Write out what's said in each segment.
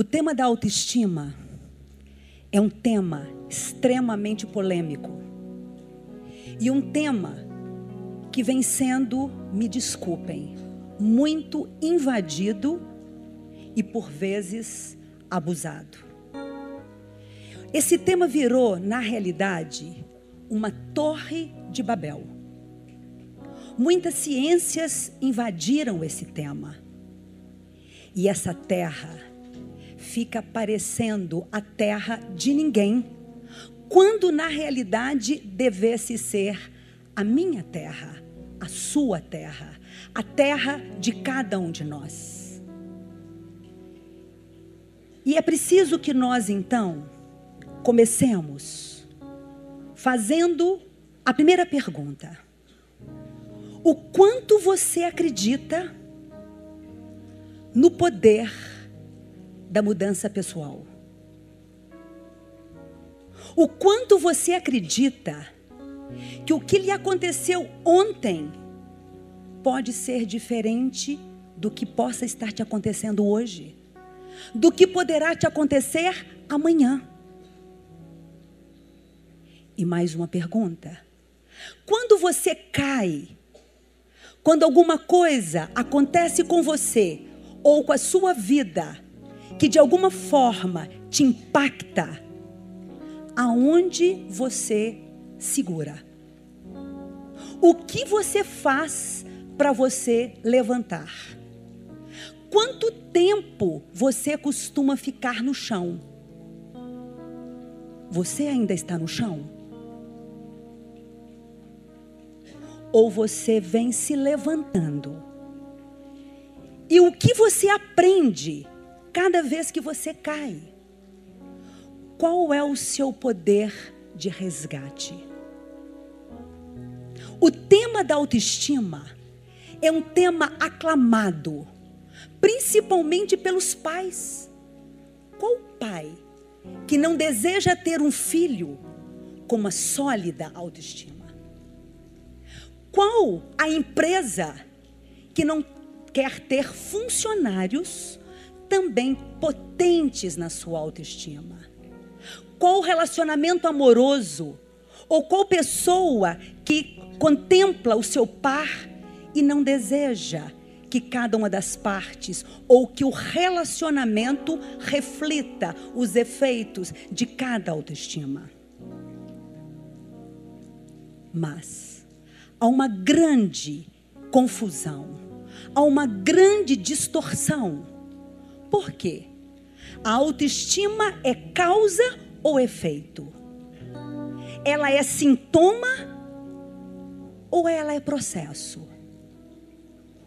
O tema da autoestima é um tema extremamente polêmico. E um tema que vem sendo, me desculpem, muito invadido e por vezes abusado. Esse tema virou, na realidade, uma torre de Babel. Muitas ciências invadiram esse tema. E essa terra fica parecendo a terra de ninguém, quando na realidade devesse ser a minha terra, a sua terra, a terra de cada um de nós. E é preciso que nós então comecemos fazendo a primeira pergunta: O quanto você acredita no poder da mudança pessoal? O quanto você acredita que o que lhe aconteceu ontem pode ser diferente do que possa estar te acontecendo hoje, do que poderá te acontecer amanhã? E mais uma pergunta: quando você cai, quando alguma coisa acontece com você ou com a sua vida, que de alguma forma te impacta, aonde você segura? O que você faz para você levantar? Quanto tempo você costuma ficar no chão? Você ainda está no chão? Ou você vem se levantando? E o que você aprende cada vez que você cai? Qual é o seu poder de resgate? O tema da autoestima é um tema aclamado, principalmente pelos pais. Qual pai que não deseja ter um filho com uma sólida autoestima? Qual a empresa que não quer ter funcionários também potentes na sua autoestima? Qual relacionamento amoroso ou qual pessoa que contempla o seu par e não deseja que cada uma das partes ou que o relacionamento reflita os efeitos de cada autoestima? Mas há uma grande confusão, há uma grande distorção por quê? A autoestima é causa ou efeito? Ela é sintoma ou ela é processo?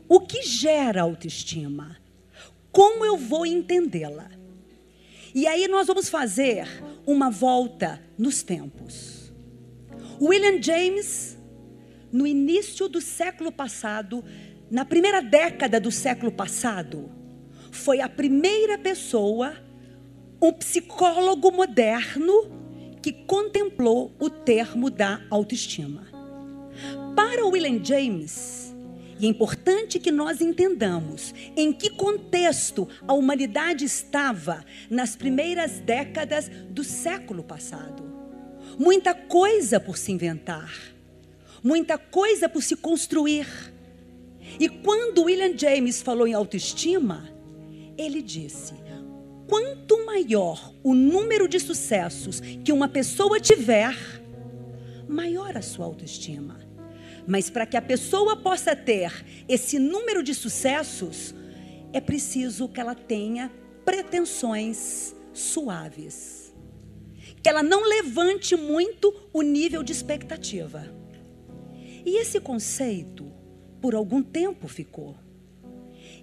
O que gera autoestima? Como eu vou entendê-la? E aí nós vamos fazer uma volta nos tempos. William James, no início do século passado, na primeira década do século passado, foi a primeira pessoa, um psicólogo moderno, que contemplou o termo da autoestima. Para William James, e é importante que nós entendamos em que contexto a humanidade estava nas primeiras décadas do século passado. Muita coisa por se inventar, muita coisa por se construir. E quando William James falou em autoestima, ele disse: quanto maior o número de sucessos que uma pessoa tiver, maior a sua autoestima. Mas para que a pessoa possa ter esse número de sucessos, é preciso que ela tenha pretensões suaves. Que ela não levante muito o nível de expectativa. E esse conceito, por algum tempo, ficou.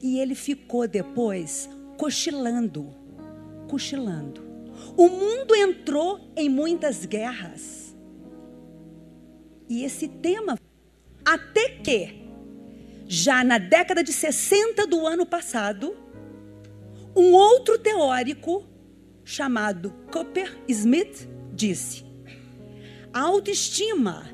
E ele ficou depois cochilando, cochilando. O mundo entrou em muitas guerras. E esse tema, até que, já na década de 60 do ano passado, um outro teórico chamado Cooper Smith disse: a autoestima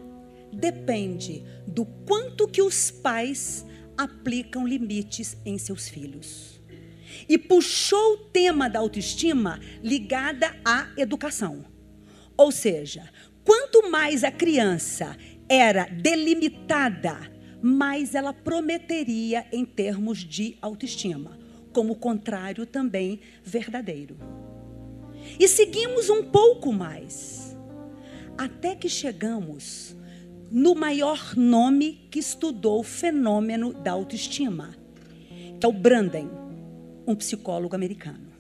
depende do quanto que os pais aplicam limites em seus filhos. e puxou o tema da autoestima ligada à educação. Ou seja, quanto mais a criança era delimitada, mais ela prometeria em termos de autoestima, como o contrário também verdadeiro. E seguimos um pouco mais, até que chegamos no maior nome que estudou o fenômeno da autoestima, que é o Branden, um psicólogo americano.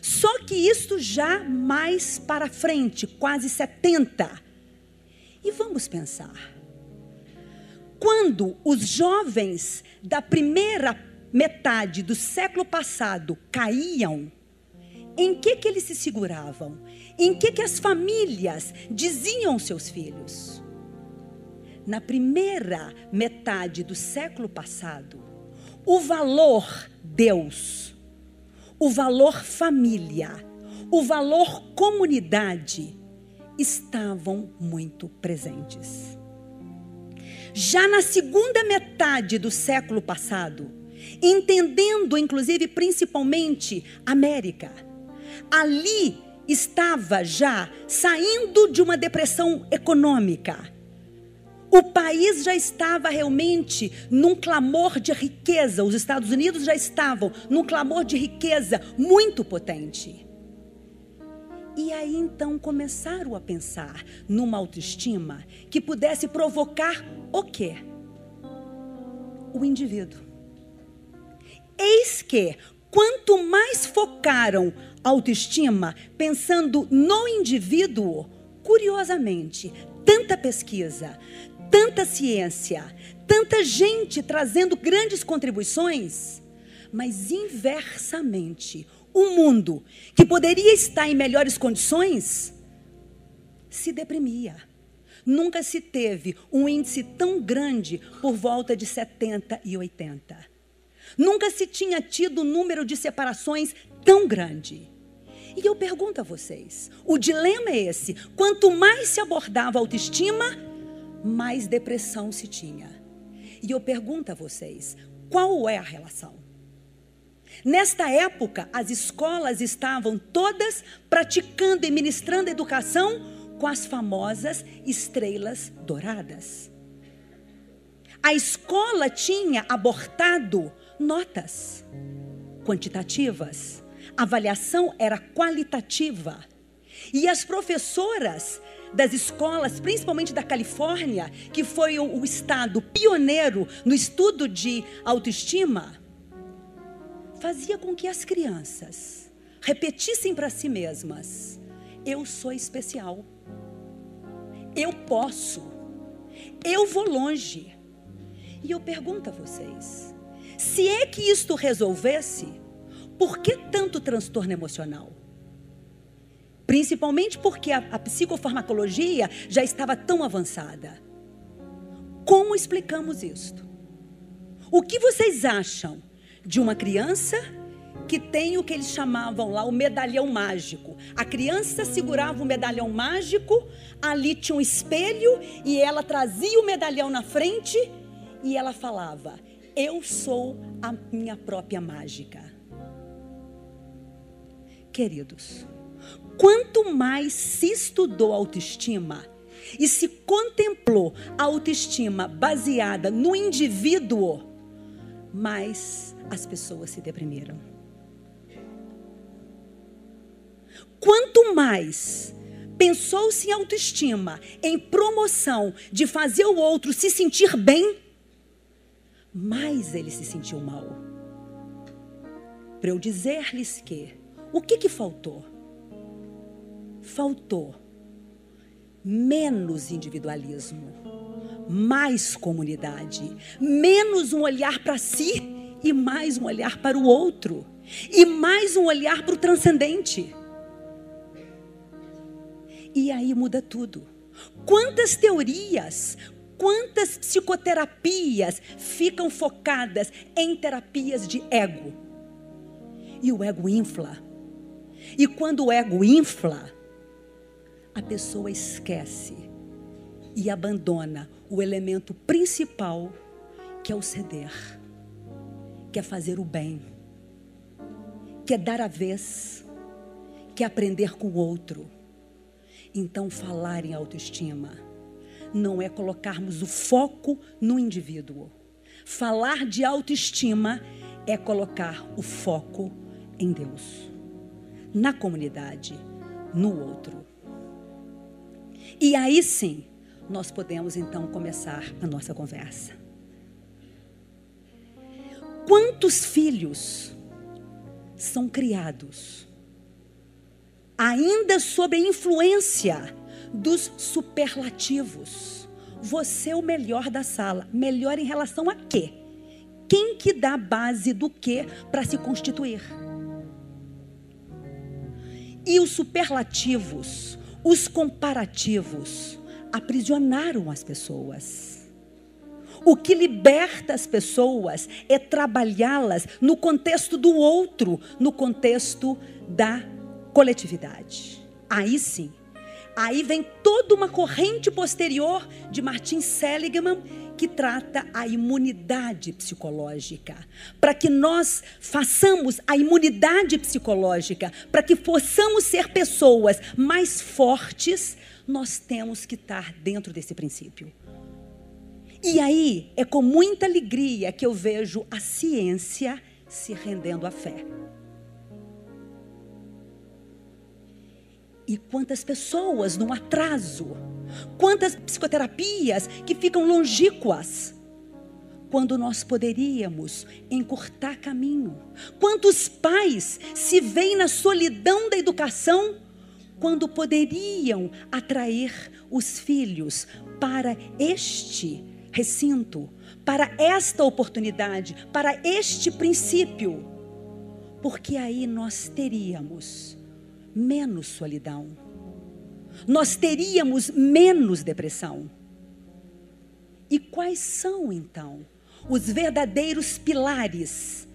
Só que isso já mais para frente, quase 70. E vamos pensar. Quando os jovens da primeira metade do século passado caíam, em que que eles se seguravam? Em que que as famílias diziam aos seus filhos? Na primeira metade do século passado, o valor Deus, o valor família, o valor comunidade estavam muito presentes. Já na segunda metade do século passado, entendendo inclusive principalmente América, ali estava já saindo de uma depressão econômica. O país já estava realmente num clamor de riqueza, os Estados Unidos já estavam num clamor de riqueza muito potente. E aí então começaram a pensar numa autoestima que pudesse provocar o quê? O indivíduo. Eis que, quanto mais focaram autoestima pensando no indivíduo, curiosamente, tanta pesquisa, tanta ciência, tanta gente trazendo grandes contribuições, mas inversamente, o mundo que poderia estar em melhores condições se deprimia. Nunca se teve um índice tão grande por volta de 70 e 80. Nunca se tinha tido um número de separações tão grande. E eu pergunto a vocês: o dilema é esse: quanto mais se abordava a autoestima, mais depressão se tinha. E eu pergunto a vocês: qual é a relação? Nesta época, as escolas estavam todas praticando e ministrando educação com as famosas estrelas douradas. A escola tinha abortado notas quantitativas a avaliação era qualitativa. E as professoras das escolas, principalmente da Califórnia, que foi o, o estado pioneiro no estudo de autoestima, fazia com que as crianças repetissem para si mesmas: eu sou especial. Eu posso. Eu vou longe. E eu pergunto a vocês: se é que isto resolvesse, por que tanto transtorno emocional? Principalmente porque a, a psicofarmacologia já estava tão avançada. Como explicamos isto? O que vocês acham de uma criança que tem o que eles chamavam lá o medalhão mágico? A criança segurava o medalhão mágico, ali tinha um espelho e ela trazia o medalhão na frente e ela falava: Eu sou a minha própria mágica. Queridos, quanto mais se estudou autoestima e se contemplou a autoestima baseada no indivíduo, mais as pessoas se deprimiram. Quanto mais pensou-se em autoestima, em promoção de fazer o outro se sentir bem, mais ele se sentiu mal. Para eu dizer-lhes que o que, que faltou? Faltou menos individualismo, mais comunidade, menos um olhar para si e mais um olhar para o outro, e mais um olhar para o transcendente. E aí muda tudo. Quantas teorias, quantas psicoterapias ficam focadas em terapias de ego? E o ego infla e quando o ego infla, a pessoa esquece e abandona o elemento principal, que é o ceder, que é fazer o bem. quer dar a vez, quer aprender com o outro. Então, falar em autoestima não é colocarmos o foco no indivíduo. Falar de autoestima é colocar o foco em Deus, na comunidade, no outro. E aí sim, nós podemos então começar a nossa conversa. Quantos filhos são criados ainda sob a influência dos superlativos? Você é o melhor da sala. Melhor em relação a quê? Quem que dá base do que para se constituir? E os superlativos, os comparativos, aprisionaram as pessoas. O que liberta as pessoas é trabalhá-las no contexto do outro, no contexto da coletividade. Aí sim, aí vem toda uma corrente posterior de Martin Seligman que trata a imunidade psicológica, para que nós façamos a imunidade psicológica, para que possamos ser pessoas mais fortes, nós temos que estar dentro desse princípio. E aí é com muita alegria que eu vejo a ciência se rendendo à fé. E quantas pessoas no atraso, quantas psicoterapias que ficam longínquas, quando nós poderíamos encurtar caminho. Quantos pais se veem na solidão da educação, quando poderiam atrair os filhos para este recinto, para esta oportunidade, para este princípio, porque aí nós teríamos menos solidão, nós teríamos menos depressão. E quais são então os verdadeiros pilares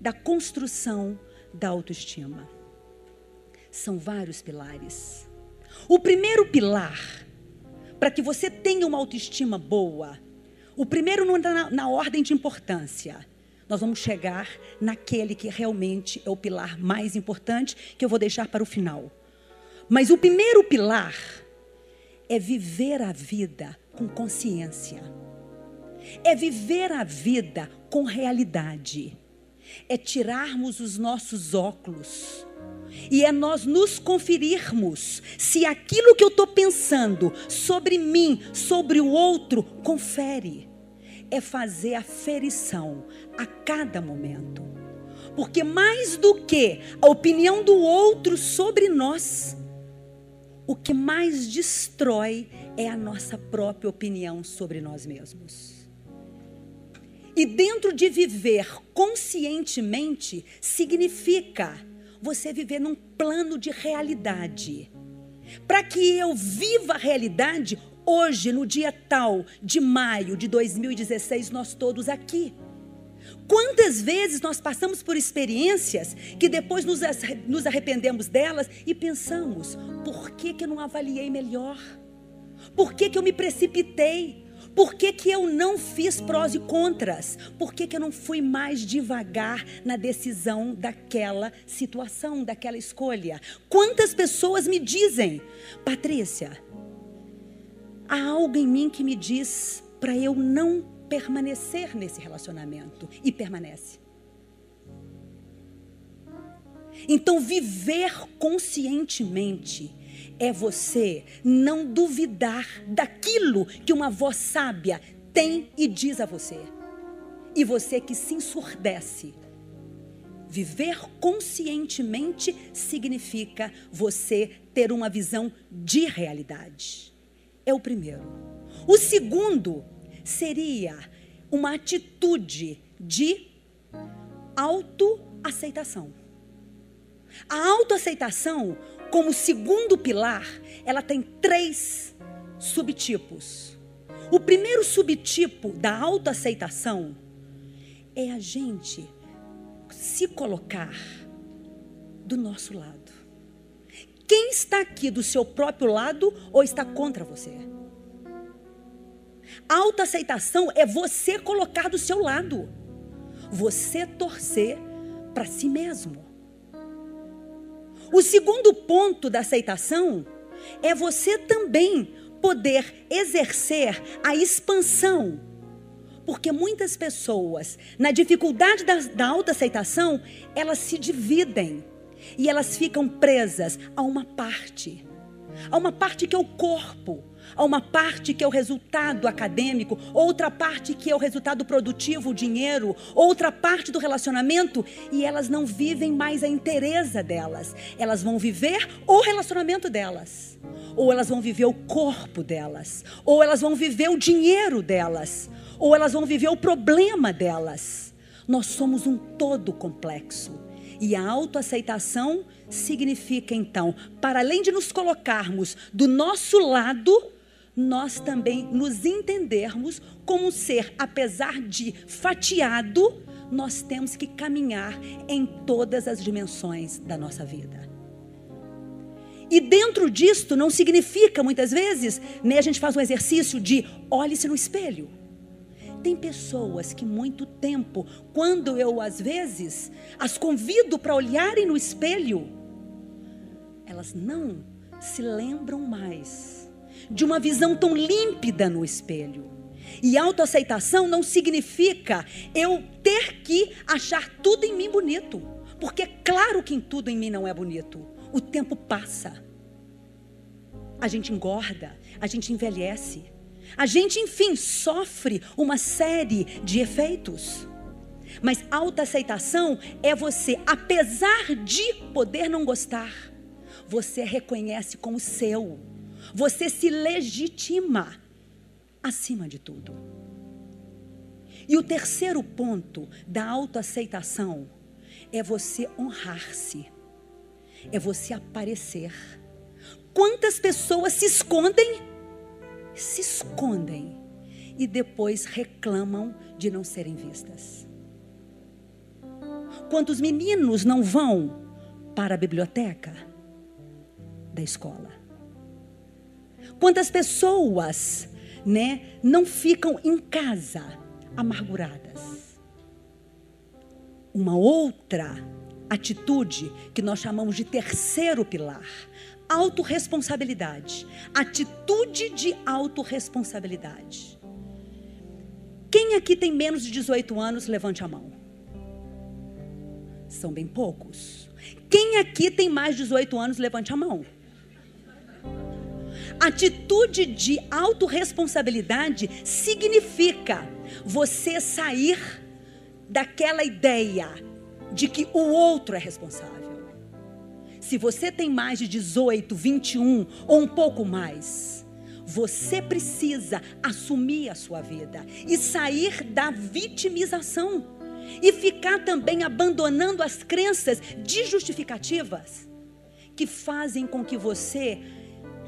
da construção da autoestima? São vários pilares. O primeiro pilar, para que você tenha uma autoestima boa, o primeiro não está na, na ordem de importância. Nós vamos chegar naquele que realmente é o pilar mais importante, que eu vou deixar para o final. Mas o primeiro pilar é viver a vida com consciência. É viver a vida com realidade. É tirarmos os nossos óculos. E é nós nos conferirmos se aquilo que eu estou pensando sobre mim, sobre o outro, confere. É fazer a ferição a cada momento. Porque mais do que a opinião do outro sobre nós, o que mais destrói é a nossa própria opinião sobre nós mesmos. E dentro de viver conscientemente, significa você viver num plano de realidade. Para que eu viva a realidade, hoje, no dia tal de maio de 2016, nós todos aqui. Quantas vezes nós passamos por experiências que depois nos, arrependemos delas e pensamos: por que, que eu não avaliei melhor? Por que, que eu me precipitei? Por que, que eu não fiz prós e contras? Por que, que eu não fui mais devagar na decisão daquela situação, daquela escolha? Quantas pessoas me dizem, Patrícia, há algo em mim que me diz para eu não permanecer nesse relacionamento e permanece. Então, viver conscientemente é você não duvidar daquilo que uma voz sábia tem e diz a você. E você que se ensurdece. Viver conscientemente significa você ter uma visão de realidade. É o primeiro. O segundo seria uma atitude de autoaceitação. A autoaceitação como segundo pilar, ela tem três subtipos. O primeiro subtipo da autoaceitação é a gente se colocar do nosso lado. Quem está aqui do seu próprio lado ou está contra você? Autoaceitação é você colocar do seu lado. Você torcer para si mesmo. O segundo ponto da aceitação é você também poder exercer a expansão. Porque muitas pessoas, na dificuldade da, da autoaceitação, elas se dividem e elas ficam presas a uma parte. A uma parte que é o corpo, a uma parte que é o resultado acadêmico, outra parte que é o resultado produtivo, o dinheiro, outra parte do relacionamento, e elas não vivem mais a interesa delas. Elas vão viver o relacionamento delas, ou elas vão viver o corpo delas, ou elas vão viver o dinheiro delas, ou elas vão viver o problema delas. Nós somos um todo complexo. E a autoaceitação significa então, para além de nos colocarmos do nosso lado, nós também nos entendermos como um ser, apesar de fatiado, nós temos que caminhar em todas as dimensões da nossa vida. E dentro disto não significa muitas vezes, né, a gente faz um exercício de olhe-se no espelho. Tem pessoas que muito tempo, quando eu às vezes as convido para olharem no espelho, elas não se lembram mais de uma visão tão límpida no espelho. E autoaceitação não significa eu ter que achar tudo em mim bonito. Porque é claro que em tudo em mim não é bonito. O tempo passa. A gente engorda, a gente envelhece. A gente, enfim, sofre uma série de efeitos. Mas autoaceitação é você, apesar de poder não gostar, você reconhece como seu. Você se legitima acima de tudo. E o terceiro ponto da autoaceitação é você honrar-se, é você aparecer. Quantas pessoas se escondem, se escondem e depois reclamam de não serem vistas? Quantos meninos não vão para a biblioteca da escola? Quantas pessoas, né, não ficam em casa amarguradas? Uma outra atitude que nós chamamos de terceiro pilar, autorresponsabilidade. Atitude de autorresponsabilidade. Quem aqui tem menos de 18 anos, levante a mão. São bem poucos. Quem aqui tem mais de 18 anos, levante a mão. Atitude de autorresponsabilidade significa você sair daquela ideia de que o outro é responsável. Se você tem mais de 18, 21 ou um pouco mais, você precisa assumir a sua vida e sair da vitimização e ficar também abandonando as crenças de justificativas que fazem com que você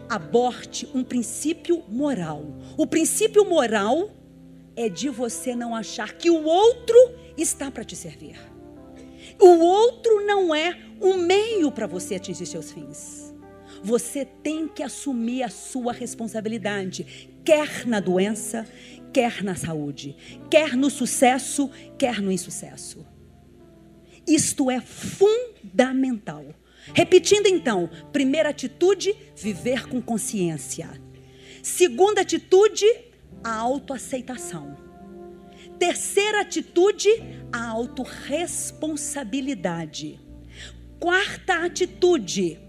aborte um princípio moral. O princípio moral é de você não achar que o outro está para te servir. O outro não é um meio para você atingir seus fins. Você tem que assumir a sua responsabilidade, quer na doença, quer na saúde, quer no sucesso, quer no insucesso. Isto é fundamental. Repetindo então, primeira atitude, viver com consciência. Segunda atitude, a autoaceitação. Terceira atitude, a autorresponsabilidade. Quarta atitude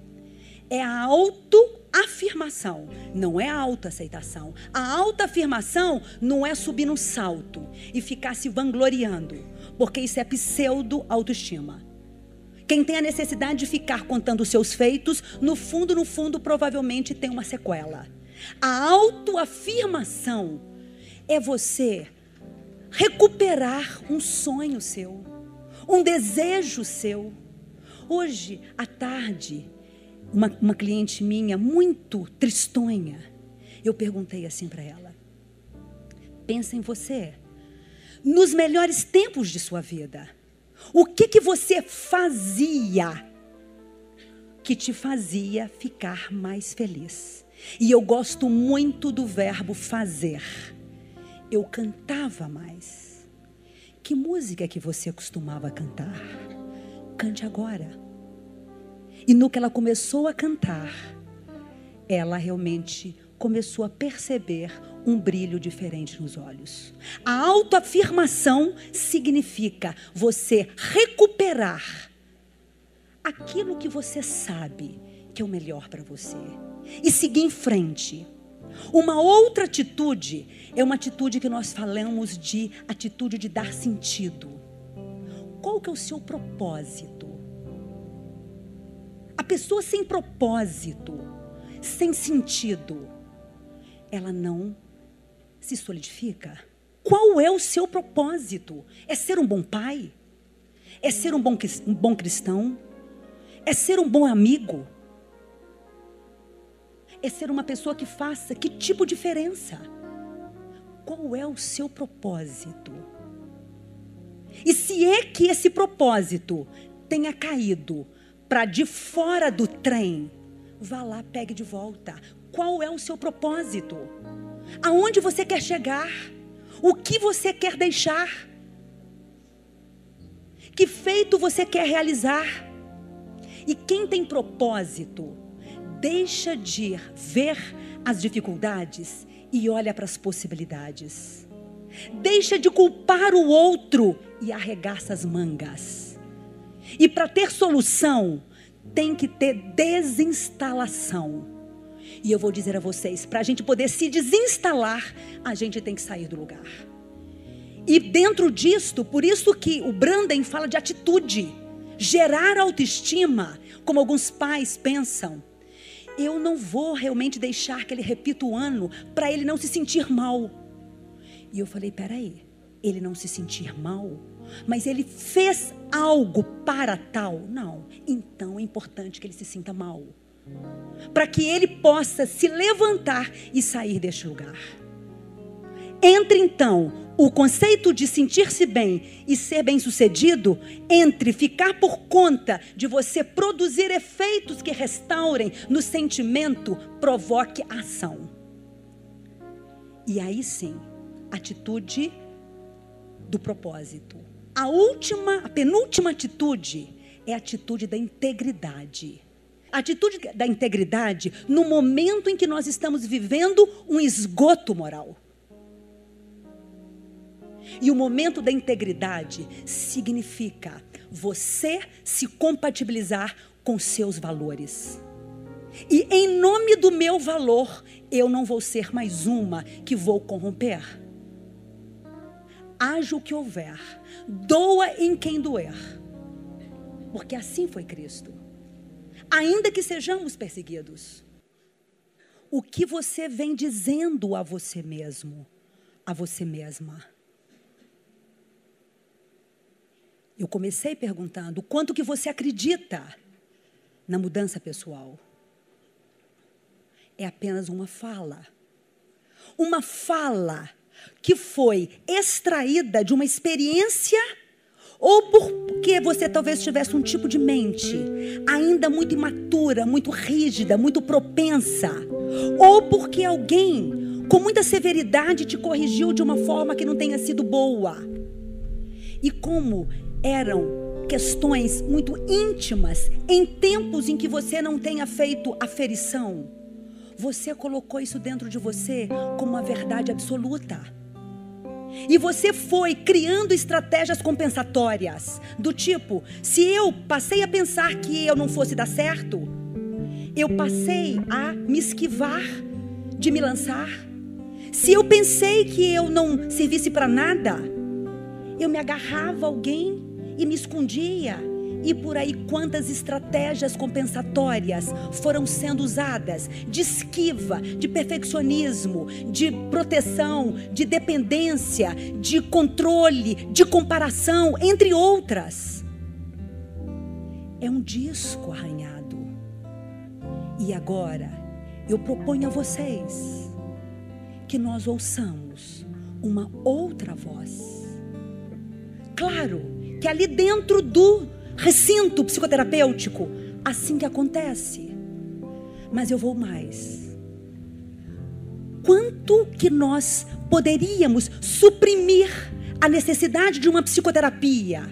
é a autoafirmação, não é a autoaceitação. A autoafirmação não é subir num salto e ficar se vangloriando, porque isso é pseudo autoestima. Quem tem a necessidade de ficar contando os seus feitos, no fundo, no fundo, provavelmente tem uma sequela. A autoafirmação é você recuperar um sonho seu, um desejo seu. Hoje, à tarde, uma, uma cliente minha, muito tristonha, eu perguntei assim para ela: pensa em você, nos melhores tempos de sua vida. O que que você fazia que te fazia ficar mais feliz? E eu gosto muito do verbo fazer. Eu cantava mais. Que música que você costumava cantar? Cante agora. E no que ela começou a cantar, ela realmente começou a perceber um brilho diferente nos olhos. A autoafirmação significa você recuperar aquilo que você sabe que é o melhor para você e seguir em frente. Uma outra atitude é uma atitude que nós falamos de atitude de dar sentido. Qual que é o seu propósito? A pessoa sem propósito, sem sentido, ela não se solidifica. Qual é o seu propósito? É ser um bom pai? É ser um bom, um bom cristão? É ser um bom amigo? É ser uma pessoa que faça que tipo de diferença? Qual é o seu propósito? E se é que esse propósito tenha caído para de fora do trem, vá lá, pegue de volta. Qual é o seu propósito? Aonde você quer chegar? O que você quer deixar? Que feito você quer realizar? E quem tem propósito, deixa de ver as dificuldades e olha para as possibilidades. Deixa de culpar o outro e arregaça as mangas. E para ter solução, tem que ter desinstalação. E eu vou dizer a vocês: para a gente poder se desinstalar, a gente tem que sair do lugar. E dentro disto, por isso que o Branden fala de atitude, gerar autoestima, como alguns pais pensam. Eu não vou realmente deixar que ele repita o ano para ele não se sentir mal. E eu falei: peraí, ele não se sentir mal? Mas ele fez algo para tal? Não. Então é importante que ele se sinta mal para que ele possa se levantar e sair deste lugar. Entre então o conceito de sentir-se bem e ser bem-sucedido entre ficar por conta de você produzir efeitos que restaurem no sentimento, provoque ação. E aí sim, atitude do propósito. A última, a penúltima atitude é a atitude da integridade. A atitude da integridade no momento em que nós estamos vivendo um esgoto moral. E o momento da integridade significa você se compatibilizar com seus valores. E em nome do meu valor, eu não vou ser mais uma que vou corromper. Haja o que houver, doa em quem doer, porque assim foi Cristo ainda que sejamos perseguidos. O que você vem dizendo a você mesmo, a você mesma? Eu comecei perguntando quanto que você acredita na mudança pessoal. É apenas uma fala. Uma fala que foi extraída de uma experiência ou porque você talvez tivesse um tipo de mente ainda muito imatura, muito rígida, muito propensa, ou porque alguém com muita severidade te corrigiu de uma forma que não tenha sido boa. E como eram questões muito íntimas, em tempos em que você não tenha feito aferição, você colocou isso dentro de você como uma verdade absoluta. E você foi criando estratégias compensatórias, do tipo: se eu passei a pensar que eu não fosse dar certo, eu passei a me esquivar de me lançar. Se eu pensei que eu não servisse para nada, eu me agarrava a alguém e me escondia e por aí quantas estratégias compensatórias foram sendo usadas de esquiva, de perfeccionismo, de proteção, de dependência, de controle, de comparação, entre outras. É um disco arranhado. E agora eu proponho a vocês que nós ouçamos uma outra voz. Claro que ali dentro do recinto psicoterapêutico. Assim que acontece. Mas eu vou mais. Quanto que nós poderíamos suprimir a necessidade de uma psicoterapia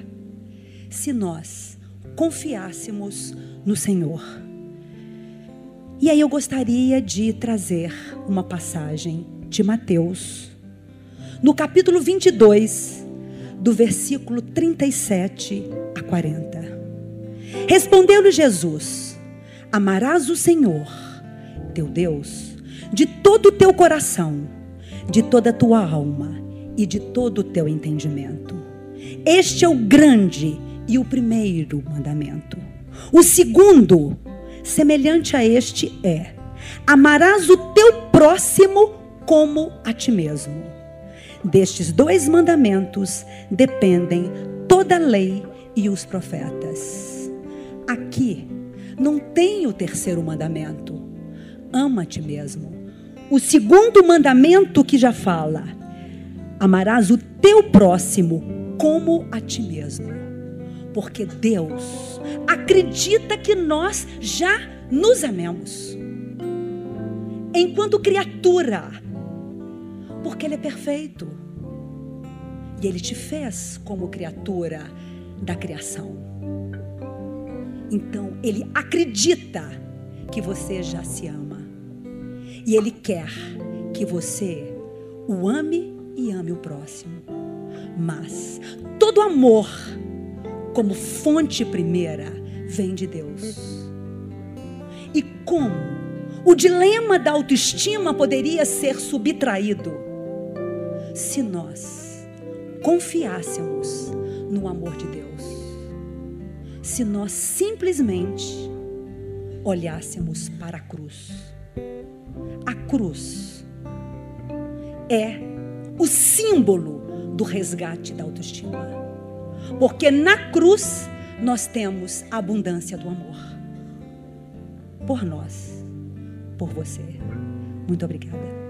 se nós confiássemos no Senhor. E aí eu gostaria de trazer uma passagem de Mateus, no capítulo 22, do versículo 37 a 40. Respondeu-lhe Jesus: Amarás o Senhor, teu Deus, de todo o teu coração, de toda a tua alma e de todo o teu entendimento. Este é o grande e o primeiro mandamento. O segundo, semelhante a este, é: amarás o teu próximo como a ti mesmo. Destes dois mandamentos dependem toda a lei e os profetas. Aqui não tem o terceiro mandamento. Ama a ti mesmo. O segundo mandamento que já fala: amarás o teu próximo como a ti mesmo. Porque Deus acredita que nós já nos amemos. Enquanto criatura, porque Ele é perfeito. E Ele te fez como criatura da criação. Então, Ele acredita que você já se ama. E Ele quer que você o ame e ame o próximo. Mas todo amor, como fonte primeira, vem de Deus. E como o dilema da autoestima poderia ser subtraído se nós confiássemos no amor de Deus? Se nós simplesmente olhássemos para a cruz. A cruz é o símbolo do resgate da autoestima. Porque na cruz nós temos a abundância do amor. Por nós, por você. Muito obrigada.